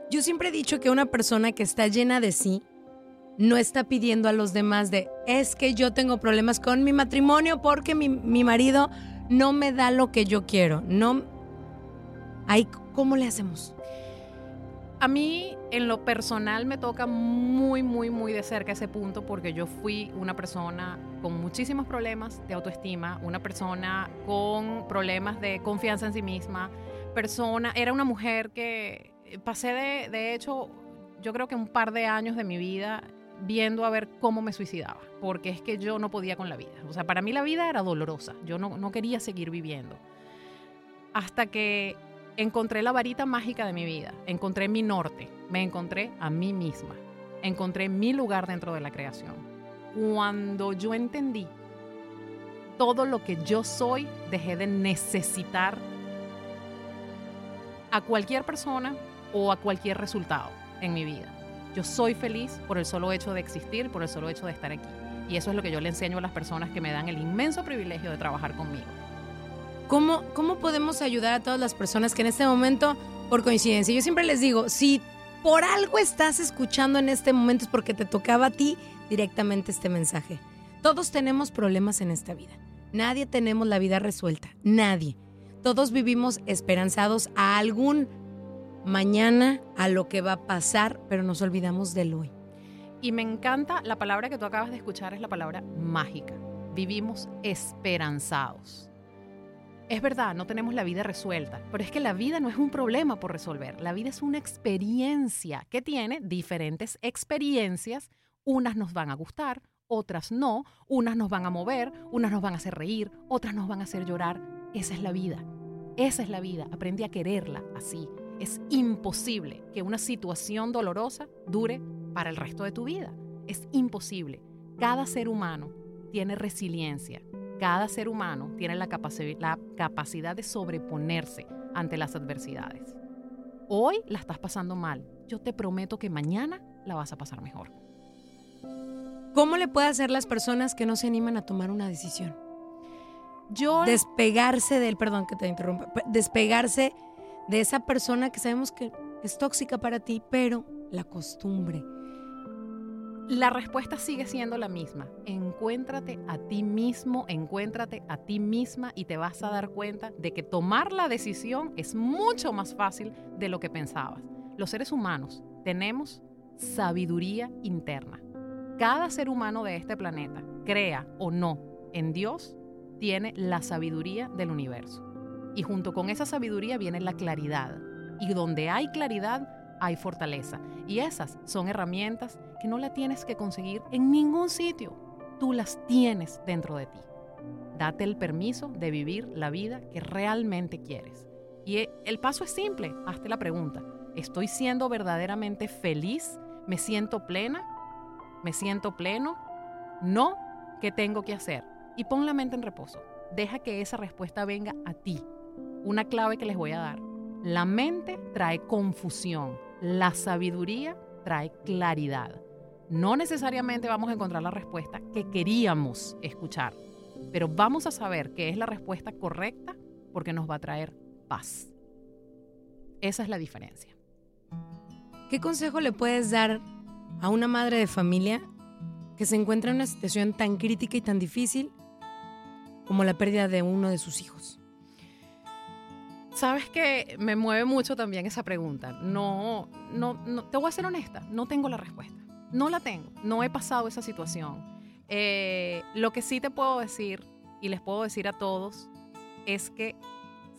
Yo siempre he dicho que una persona que está llena de sí no está pidiendo a los demás de, es que yo tengo problemas con mi matrimonio porque mi, mi marido no me da lo que yo quiero. No. Ahí, ¿cómo le hacemos?
A mí, en lo personal, me toca muy, muy, muy de cerca ese punto porque yo fui una persona con muchísimos problemas de autoestima, una persona con problemas de confianza en sí misma, persona, era una mujer que pasé de, de hecho, yo creo que un par de años de mi vida viendo a ver cómo me suicidaba, porque es que yo no podía con la vida. O sea, para mí la vida era dolorosa, yo no, no quería seguir viviendo. Hasta que encontré la varita mágica de mi vida, encontré mi norte, me encontré a mí misma, encontré mi lugar dentro de la creación. Cuando yo entendí todo lo que yo soy, dejé de necesitar a cualquier persona o a cualquier resultado en mi vida. Yo soy feliz por el solo hecho de existir, por el solo hecho de estar aquí. Y eso es lo que yo le enseño a las personas que me dan el inmenso privilegio de trabajar conmigo.
¿Cómo, ¿Cómo podemos ayudar a todas las personas que en este momento, por coincidencia, yo siempre les digo, si por algo estás escuchando en este momento es porque te tocaba a ti directamente este mensaje. Todos tenemos problemas en esta vida. Nadie tenemos la vida resuelta. Nadie. Todos vivimos esperanzados a algún mañana, a lo que va a pasar, pero nos olvidamos del hoy.
Y me encanta la palabra que tú acabas de escuchar, es la palabra mágica. Vivimos esperanzados. Es verdad, no tenemos la vida resuelta, pero es que la vida no es un problema por resolver. La vida es una experiencia que tiene diferentes experiencias. Unas nos van a gustar, otras no. Unas nos van a mover, unas nos van a hacer reír, otras nos van a hacer llorar. Esa es la vida. Esa es la vida. Aprende a quererla así. Es imposible que una situación dolorosa dure para el resto de tu vida. Es imposible. Cada ser humano tiene resiliencia. Cada ser humano tiene la, capaci la capacidad de sobreponerse ante las adversidades. Hoy la estás pasando mal. Yo te prometo que mañana la vas a pasar mejor.
¿Cómo le puede hacer las personas que no se animan a tomar una decisión?
Yo
Despegarse del, perdón que te interrumpa, pe- despegarse de esa persona que sabemos que es tóxica para ti, pero la costumbre.
La respuesta sigue siendo la misma. Encuéntrate a ti mismo, encuéntrate a ti misma y te vas a dar cuenta de que tomar la decisión es mucho más fácil de lo que pensabas. Los seres humanos tenemos sabiduría interna. Cada ser humano de este planeta, crea o no en Dios, tiene la sabiduría del universo. Y junto con esa sabiduría viene la claridad. Y donde hay claridad, hay fortaleza. Y esas son herramientas que no la tienes que conseguir en ningún sitio. Tú las tienes dentro de ti. Date el permiso de vivir la vida que realmente quieres. Y e- el paso es simple. Hazte la pregunta. ¿Estoy siendo verdaderamente feliz? ¿Me siento plena? ¿Me siento pleno? No. ¿Qué tengo que hacer? Y pon la mente en reposo. Deja que esa respuesta venga a ti. Una clave que les voy a dar. La mente trae confusión. La sabiduría trae claridad. No necesariamente vamos a encontrar la respuesta que queríamos escuchar, pero vamos a saber que es la respuesta correcta porque nos va a traer paz. Esa es la diferencia.
¿Qué consejo le puedes dar a una madre de familia que se encuentra en una situación tan crítica y tan difícil como la pérdida de uno de sus hijos?
Sabes que me mueve mucho también esa pregunta. No, no, no, te voy a ser honesta, no tengo la respuesta. No la tengo, no he pasado esa situación. Eh, lo que sí te puedo decir y les puedo decir a todos es que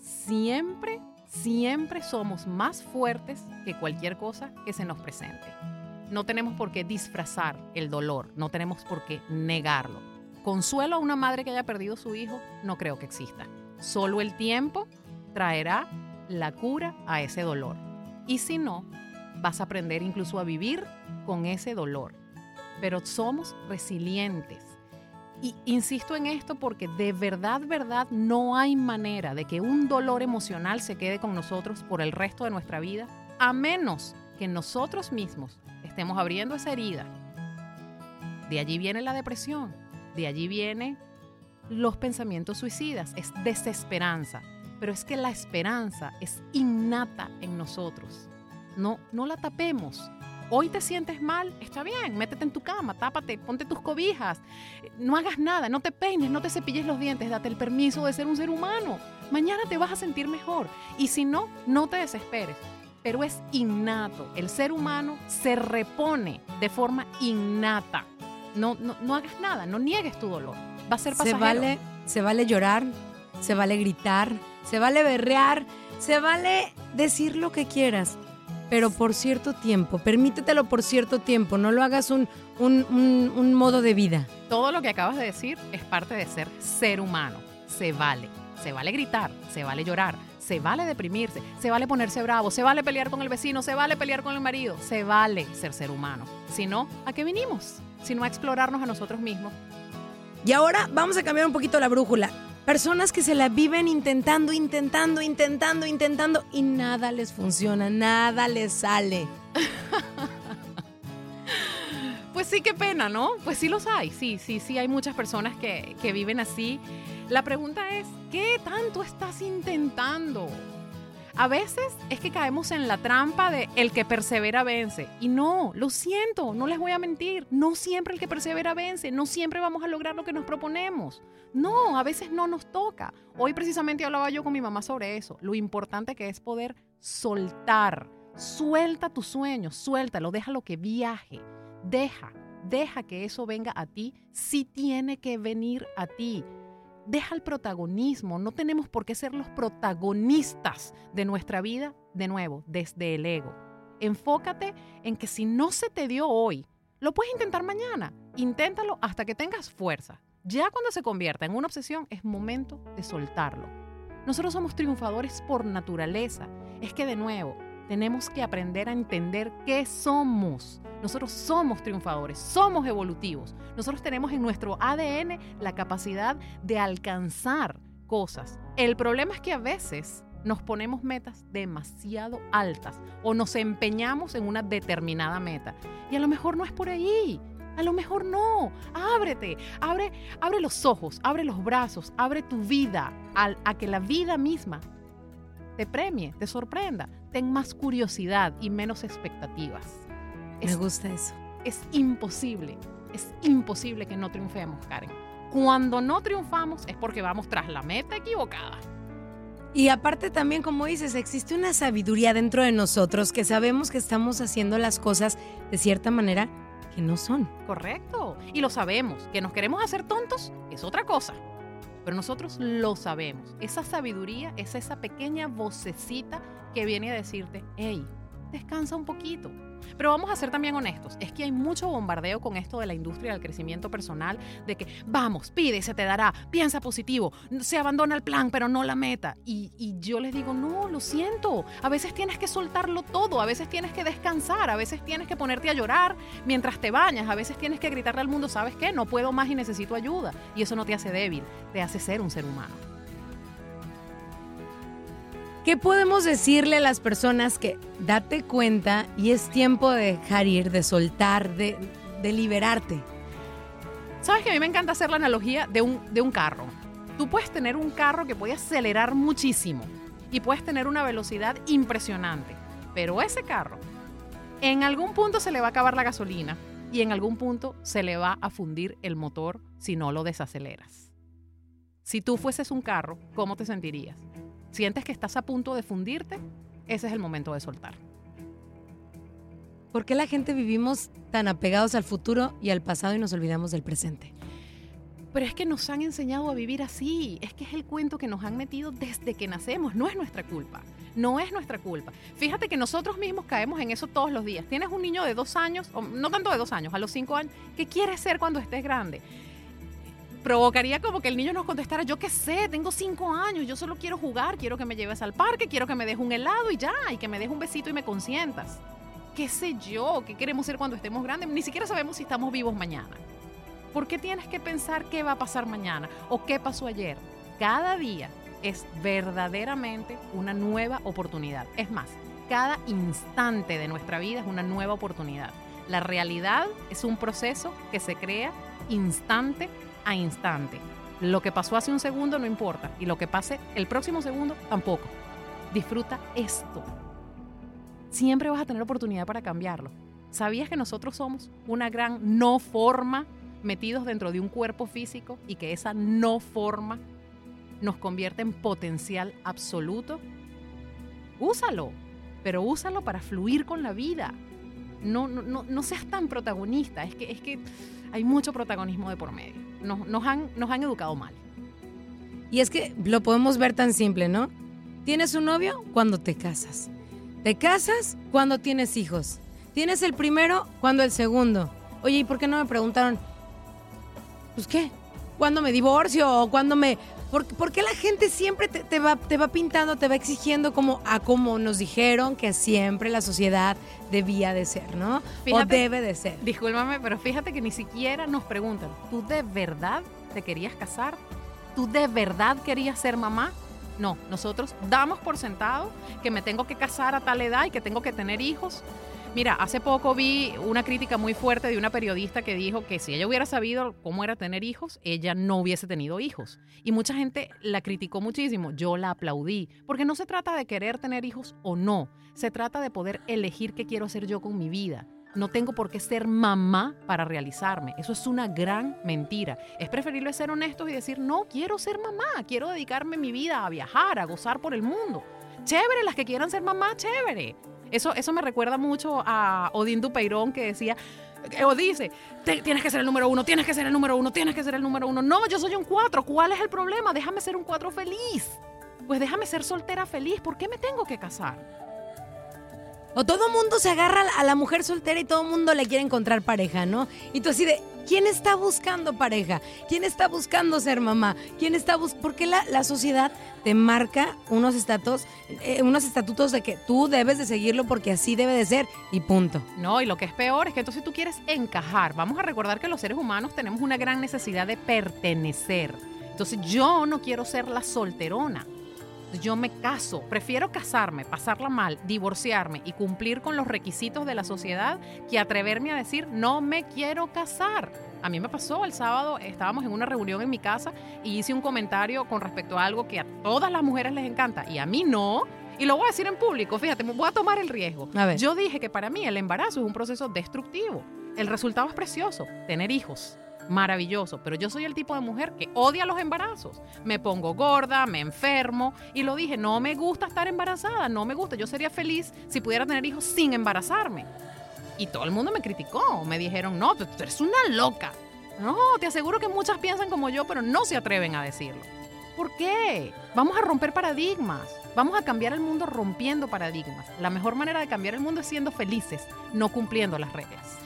siempre, siempre somos más fuertes que cualquier cosa que se nos presente. No tenemos por qué disfrazar el dolor, no tenemos por qué negarlo. Consuelo a una madre que haya perdido su hijo, no creo que exista. Solo el tiempo traerá la cura a ese dolor. Y si no, vas a aprender incluso a vivir con ese dolor. Pero somos resilientes. Y insisto en esto porque de verdad, verdad, no hay manera de que un dolor emocional se quede con nosotros por el resto de nuestra vida, a menos que nosotros mismos estemos abriendo esa herida. De allí viene la depresión, de allí vienen los pensamientos suicidas, es desesperanza. Pero es que la esperanza es innata en nosotros. No, no la tapemos. Hoy te sientes mal, está bien, métete en tu cama, tápate, ponte tus cobijas, no hagas nada, no te peines, no te cepilles los dientes, date el permiso de ser un ser humano. Mañana te vas a sentir mejor. Y si no, no te desesperes. Pero es innato. El ser humano se repone de forma innata. No, no, no hagas nada, no niegues tu dolor. Va a ser
Se
pasajero.
vale, se vale llorar, se vale gritar, se vale berrear, se vale decir lo que quieras, pero por cierto tiempo. Permítetelo por cierto tiempo, no lo hagas un, un, un- un modo de vida.
Todo lo que acabas de decir es parte de ser ser humano. Se vale. Se vale gritar, se vale llorar, se vale deprimirse, se vale ponerse bravo, se vale pelear con el vecino, se vale pelear con el marido, se vale ser ser humano. Si no, ¿a qué vinimos? Si no a explorarnos a nosotros mismos.
Y ahora vamos a cambiar un poquito la brújula. Personas que se la viven intentando, intentando, intentando, intentando y nada les funciona, nada les sale.
Pues sí, qué pena, ¿no? Pues sí los hay, sí, sí, sí, hay muchas personas que, que viven así. La pregunta es, ¿qué tanto estás intentando? A veces es que caemos en la trampa de el que persevera vence. Y no, lo siento, no les voy a mentir. No siempre el que persevera vence, no siempre vamos a lograr lo que nos proponemos. No, a veces no nos toca. Hoy precisamente hablaba yo con mi mamá sobre eso. Lo importante que es poder soltar. Suelta tu sueño, suéltalo, déjalo que viaje. Deja, deja que eso venga a ti si tiene que venir a ti. Deja el protagonismo, no tenemos por qué ser los protagonistas de nuestra vida, de nuevo, desde el ego. Enfócate en que si no se te dio hoy, lo puedes intentar mañana. Inténtalo hasta que tengas fuerza. Ya cuando se convierta en una obsesión, es momento de soltarlo. Nosotros somos triunfadores por naturaleza. Es que de nuevo, tenemos que aprender a entender qué somos. Nosotros somos triunfadores, somos evolutivos. Nosotros tenemos en nuestro ADN la capacidad de alcanzar cosas. El problema es que a veces nos ponemos metas demasiado altas o nos empeñamos en una determinada meta. Y a lo mejor no es por ahí. A lo mejor no. Ábrete, abre, abre los ojos, abre los brazos, abre tu vida a, a que la vida misma te premie, te sorprenda. Ten más curiosidad y menos expectativas.
Me gusta eso.
Es imposible, es imposible que no triunfemos, Karen. Cuando no triunfamos es porque vamos tras la meta equivocada.
Y aparte también, como dices, existe una sabiduría dentro de nosotros que sabemos que estamos haciendo las cosas de cierta manera que no son.
Correcto. Y lo sabemos. Que nos queremos hacer tontos es otra cosa. Pero nosotros lo sabemos. Esa sabiduría es esa pequeña vocecita que viene a decirte, hey, descansa un poquito. Pero vamos a ser también honestos, es que hay mucho bombardeo con esto de la industria del crecimiento personal, de que vamos, pide se te dará, piensa positivo, se abandona el plan pero no la meta. Y, y yo les digo, no, lo siento, a veces tienes que soltarlo todo, a veces tienes que descansar, a veces tienes que ponerte a llorar mientras te bañas, a veces tienes que gritarle al mundo, ¿sabes qué? No puedo más y necesito ayuda. Y eso no te hace débil, te hace ser un ser humano.
¿Qué podemos decirle a las personas que date cuenta y es tiempo de dejar ir, de soltar, de, liberarte?
Sabes que a mí me encanta hacer la analogía de un, de un carro. Tú puedes tener un carro que puede acelerar muchísimo y puedes tener una velocidad impresionante, pero ese carro en algún punto se le va a acabar la gasolina y en algún punto se le va a fundir el motor si no lo desaceleras. Si tú fueses un carro, ¿cómo te sentirías? Sientes que estás a punto de fundirte, ese es el momento de soltar.
¿Por qué la gente vivimos tan apegados al futuro y al pasado y nos olvidamos del presente?
Pero es que nos han enseñado a vivir así, es que es el cuento que nos han metido desde que nacemos, no es nuestra culpa, no es nuestra culpa. Fíjate que nosotros mismos caemos en eso todos los días. Tienes un niño de dos años, o no tanto de dos años, a los cinco años, ¿qué quieres ser cuando estés grande? Provocaría como que el niño nos contestara, yo qué sé, tengo cinco años, yo solo quiero jugar, quiero que me lleves al parque, quiero que me dejes un helado y ya, y que me dejes un besito y me consientas. ¿Qué sé yo? ¿Qué queremos ser cuando estemos grandes? Ni siquiera sabemos si estamos vivos mañana. ¿Por qué tienes que pensar qué va a pasar mañana o qué pasó ayer? Cada día es verdaderamente una nueva oportunidad. Es más, cada instante de nuestra vida es una nueva oportunidad. La realidad es un proceso que se crea instante a instante. Lo que pasó hace un segundo no importa y lo que pase el próximo segundo tampoco. Disfruta esto. Siempre vas a tener oportunidad para cambiarlo. ¿Sabías que nosotros somos una gran no forma metidos dentro de un cuerpo físico y que esa no forma nos convierte en potencial absoluto? Úsalo, pero úsalo para fluir con la vida. No, no, no, seas tan protagonista, es que, es que hay mucho protagonismo de por medio nos, han, nos han educado mal.
Y es que lo podemos ver tan simple, ¿no? Tienes un novio cuando te casas. Te casas cuando tienes hijos. Tienes el primero cuando el segundo. Oye, ¿y por qué no me preguntaron? Pues qué, ¿cuándo me divorcio o cuándo me... ¿Por, qué la gente siempre te, va, te va pintando, te va exigiendo como a como nos dijeron que siempre la sociedad debía de ser, ¿no? o debe de ser.
Discúlpame, pero fíjate que ni siquiera nos preguntan, ¿tú de verdad te querías casar? ¿Tú de verdad querías ser mamá? No, nosotros damos por sentado que me tengo que casar a tal edad y que tengo que tener hijos Mira, hace poco vi una crítica muy fuerte de una periodista que dijo que si ella hubiera sabido cómo era tener hijos, ella no hubiese tenido hijos. Y mucha gente la criticó muchísimo. Yo la aplaudí, porque no se trata de querer tener hijos o no, se trata de poder elegir qué quiero hacer yo con mi vida. No tengo por qué ser mamá para realizarme. Eso es una gran mentira. Es preferible ser honestos y decir, no, quiero ser mamá, quiero dedicarme mi vida a viajar, a gozar por el mundo. Chévere, las que quieran ser mamá, chévere. Eso, eso me recuerda mucho a Odín Dupeirón que decía, o dice, tienes que ser el número uno, tienes que ser el número uno, tienes que ser el número uno. No, yo soy un cuatro. ¿Cuál es el problema? Déjame ser un cuatro feliz. Pues déjame ser soltera feliz. ¿Por qué me tengo que casar?
O todo mundo se agarra a la mujer soltera y todo mundo le quiere encontrar pareja, ¿no? Y tú así de, ¿quién está buscando pareja? ¿Quién está buscando ser mamá? ¿Quién está buscando...? Porque la, la, sociedad te marca unos, eh, unos estatutos de que tú debes de seguirlo porque así debe de ser y punto.
No, y lo que es peor es que entonces tú quieres encajar. Vamos a recordar que los seres humanos tenemos una gran necesidad de pertenecer. Entonces yo no quiero ser la solterona Yo me caso, prefiero casarme, pasarla mal, divorciarme y cumplir con los requisitos de la sociedad que atreverme a decir no me quiero casar. A mí me pasó el sábado, estábamos en una reunión en mi casa y hice un comentario con respecto a algo que a todas las mujeres les encanta y a mí no. Y lo voy a decir en público, fíjate, me voy a tomar el riesgo.
A ver.
Yo dije que para mí el embarazo es un proceso destructivo. El resultado es precioso, tener hijos. Maravilloso, pero yo soy el tipo de mujer que odia los embarazos. Me pongo gorda, me enfermo y lo dije, no me gusta estar embarazada, no me gusta. Yo sería feliz si pudiera tener hijos sin embarazarme. Y todo el mundo me criticó, me dijeron, no, tú eres una loca. No, te aseguro que muchas piensan como yo, pero no se atreven a decirlo. ¿Por qué? Vamos a romper paradigmas. Vamos a cambiar el mundo rompiendo paradigmas. La mejor manera de cambiar el mundo es siendo felices, no cumpliendo las reglas.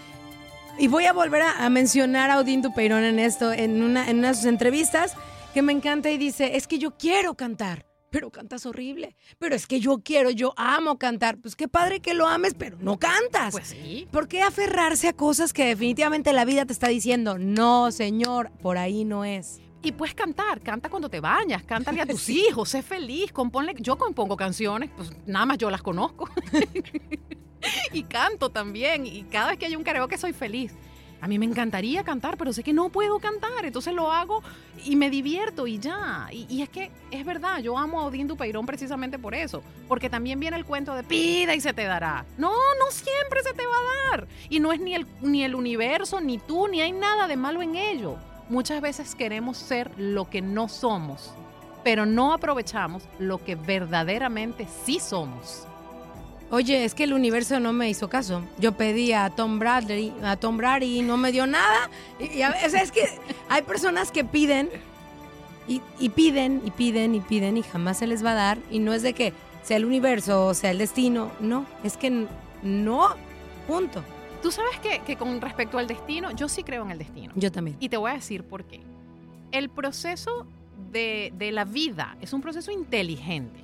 Y voy a volver a, a mencionar a Odín Dupeirón en esto, en una, en una de sus entrevistas, que me encanta y dice, es que yo quiero cantar, pero cantas horrible. Pero es que yo quiero, yo amo cantar. Pues qué padre que lo ames, pero no cantas.
Pues sí.
¿Por qué aferrarse a cosas que definitivamente la vida te está diciendo, no, señor, por ahí no es?
Y puedes cantar, canta cuando te bañas, cántale a tus hijos, sé feliz, componle. Yo compongo canciones, pues nada más yo las conozco. y canto también, y cada vez que hay un karaoke soy feliz. A mí me encantaría cantar, pero sé que no puedo cantar, entonces lo hago y me divierto y ya. Y, y es que es verdad, yo amo a Odín Dupeirón precisamente por eso, porque también viene el cuento de pida y se te dará. No, no siempre se te va a dar. Y no es ni el, ni el universo, ni tú, ni hay nada de malo en ello. Muchas veces queremos ser lo que no somos, pero no aprovechamos lo que verdaderamente sí somos.
Oye, es que el universo no me hizo caso. Yo pedí a Tom Bradley, a Tom Brady y no me dio nada. Y, y a es que hay personas que piden y, y piden y piden y piden y jamás se les va a dar. Y no es de que sea el universo o sea el destino. No, es que no. Punto.
Tú sabes que, que con respecto al destino, yo sí creo en el destino.
Yo también.
Y te voy a decir por qué. El proceso de, de la vida es un proceso inteligente.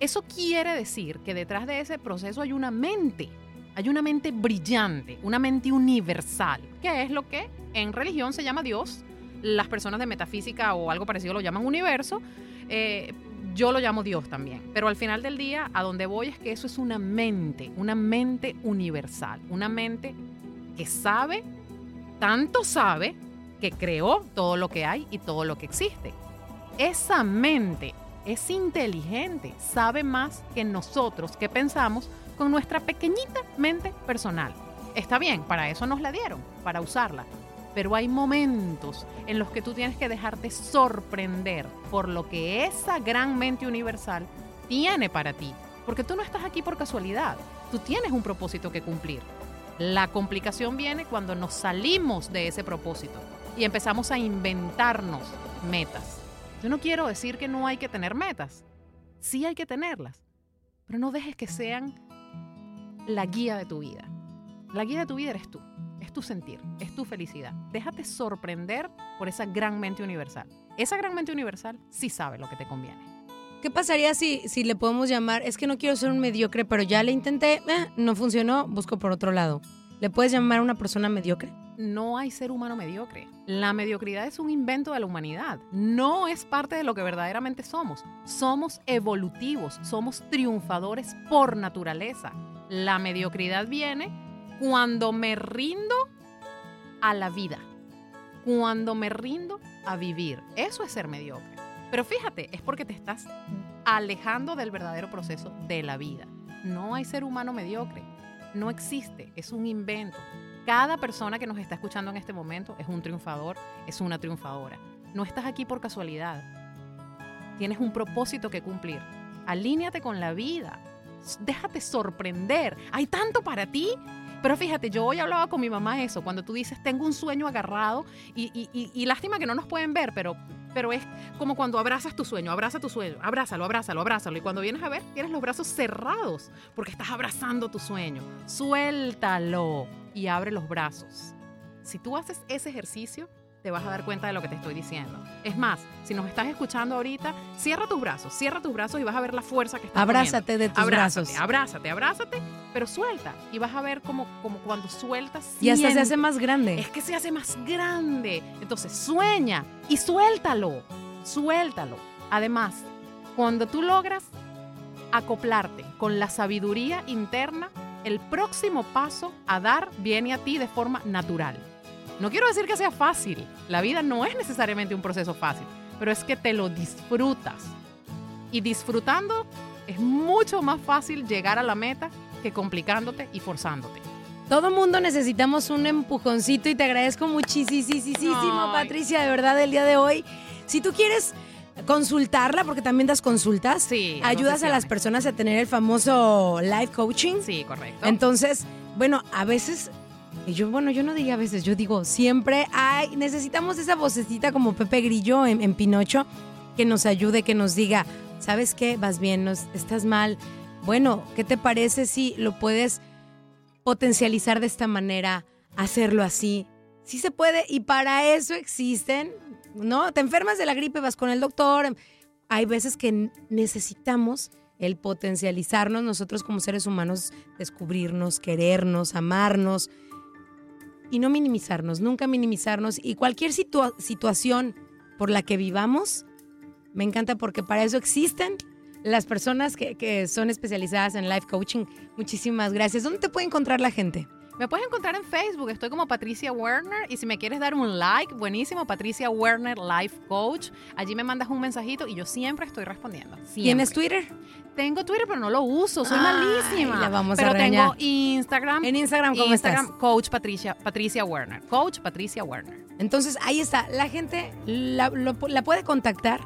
Eso quiere decir que detrás de ese proceso hay una mente, hay una mente brillante, una mente universal, que es lo que en religión se llama Dios. Las personas de metafísica o algo parecido lo llaman universo. Eh, yo lo llamo Dios también. Pero al final del día, a donde voy es que eso es una mente, una mente universal, una mente que sabe, tanto sabe, que creó todo lo que hay y todo lo que existe. Esa mente es inteligente, sabe más que nosotros que pensamos con nuestra pequeñita mente personal. Está bien, para eso nos la dieron, para usarla. Pero hay momentos en los que tú tienes que dejarte sorprender por lo que esa gran mente universal tiene para ti. Porque tú no estás aquí por casualidad, tú tienes un propósito que cumplir. La complicación viene cuando nos salimos de ese propósito y empezamos a inventarnos metas. Yo no quiero decir que no hay que tener metas. Sí hay que tenerlas. Pero no dejes que sean la guía de tu vida. La guía de tu vida eres tú. Es tu sentir, es tu felicidad. Déjate sorprender por esa gran mente universal. Esa gran mente universal sí sabe lo que te conviene.
¿Qué pasaría si, si le podemos llamar? Es que no quiero ser un mediocre, pero ya le intenté, eh, no funcionó, busco por otro lado. ¿Le puedes llamar a una persona mediocre?
No hay ser humano mediocre. La mediocridad es un invento de la humanidad. No es parte de lo que verdaderamente somos. Somos evolutivos, somos triunfadores por naturaleza. La mediocridad viene cuando me rindo a la vida, cuando me rindo a vivir. Eso es ser mediocre. Pero fíjate, es porque te estás alejando del verdadero proceso de la vida. No hay ser humano mediocre. No existe, es un invento. Cada persona que nos está escuchando en este momento es un triunfador, es una triunfadora. No estás aquí por casualidad. Tienes un propósito que cumplir. Alíneate con la vida. Déjate sorprender. Hay tanto para ti. Pero fíjate, yo hoy hablaba con mi mamá eso, cuando tú dices, tengo un sueño agarrado y- y lástima que no nos pueden ver, pero, pero es como cuando abrazas tu sueño, abraza tu sueño, abrázalo, abrázalo, abrázalo. Y cuando vienes a ver, tienes los brazos cerrados porque estás abrazando tu sueño. Suéltalo y abre los brazos. Si tú haces ese ejercicio, te vas a dar cuenta de lo que te estoy diciendo. Es más, si nos estás escuchando ahorita, cierra tus brazos, cierra tus brazos y vas a ver la fuerza que estás
Abrázate
poniendo.
de tus
abrázate,
brazos.
Abrázate, abrázate, pero suelta. Y vas a ver como, como cuando sueltas.
Y hasta se hace más grande.
Es que se hace más grande. Entonces sueña y suéltalo. Suéltalo. Además, Cuando tú logras acoplarte con la sabiduría interna, el próximo paso a dar viene a ti de forma natural. No quiero decir que sea fácil, la vida no es necesariamente un proceso fácil, pero es que te lo disfrutas. Y disfrutando es mucho más fácil llegar a la meta que complicándote y forzándote.
Todo mundo necesitamos un empujoncito y te agradezco muchísimo. Patricia, de verdad, el día de hoy. Si tú quieres consultarla, porque también das consultas,
Sí,
ayudas a las personas a tener el famoso life coaching.
Sí, correcto.
Entonces, bueno, a veces, y yo, bueno, yo no diría a veces, yo digo, siempre hay, necesitamos esa vocecita como Pepe Grillo en, Pinocho, que nos ayude, que nos diga, ¿sabes qué? Vas bien, no, estás mal. Bueno, ¿qué te parece si lo puedes potencializar de esta manera, hacerlo así? Sí se puede y para eso existen, ¿no? Te enfermas de la gripe, vas con el doctor. Hay veces que necesitamos el potencializarnos nosotros como seres humanos, descubrirnos, querernos, amarnos y no minimizarnos, nunca minimizarnos. Y cualquier situa- situación por la que vivamos, me encanta porque para eso existen las personas que, que son especializadas en life coaching. Muchísimas gracias. ¿Dónde te puede encontrar la gente?
Me puedes encontrar en Facebook, estoy como Patricia Werner y si me quieres dar un like, buenísimo, Patricia Werner Life Coach. Allí me mandas un mensajito y yo siempre estoy respondiendo.
¿Tienes. Twitter?
Tengo Twitter, pero no lo uso, soy
Ay,
malísima.
la vamos
pero tengo Instagram.
En Instagram, ¿cómo
Instagram,
estás?
Coach Patricia, Patricia Werner. Coach Patricia Werner.
Entonces ahí está, la gente la, lo- la puede contactar,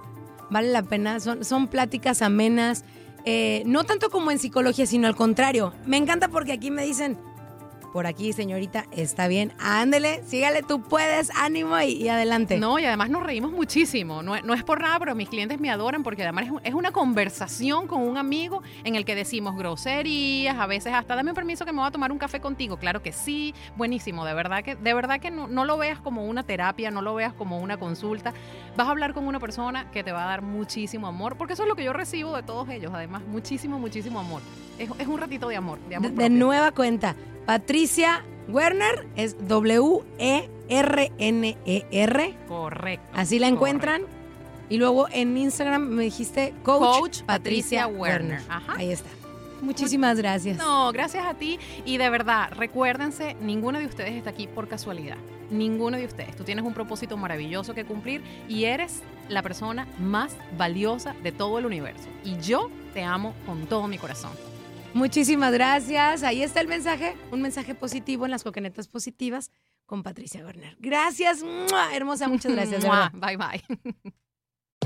vale la pena, son, son pláticas amenas, eh, no tanto como en psicología, sino al contrario. Me encanta porque aquí me dicen, por aquí señorita, está bien, ándele, sígale, tú puedes, ánimo y, adelante.
No, y además nos reímos muchísimo. No, es- por nada, pero mis clientes me adoran porque además es, un- es una conversación con un amigo en el que decimos groserías, a veces hasta dame permiso que me voy a tomar un café contigo. Claro que sí, buenísimo. De verdad que, de verdad que no, no lo veas como una terapia, no lo veas como una consulta. Vas a hablar con una persona que te va a dar muchísimo amor, porque eso es lo que yo recibo de todos ellos. Además, muchísimo, muchísimo amor. Es, es un ratito de amor. De, amor
de, nueva cuenta, Patricia Werner es W-E-R-N-E-R,
Correcto.
así la encuentran. Y luego en Instagram me dijiste Coach,
Coach Patricia Werner. Ajá.
Ahí está. Muchísimas gracias.
No, gracias a ti. Y de verdad, recuérdense, ninguno de ustedes está aquí por casualidad. Ninguno de ustedes. Tú tienes un propósito maravilloso que cumplir y eres la persona más valiosa de todo el universo. Y yo te amo con todo mi corazón.
Muchísimas gracias. Ahí está el mensaje, un mensaje positivo en las coquenetas positivas con Patricia Werner. Gracias, ¡mua! hermosa, muchas gracias.
Bye bye.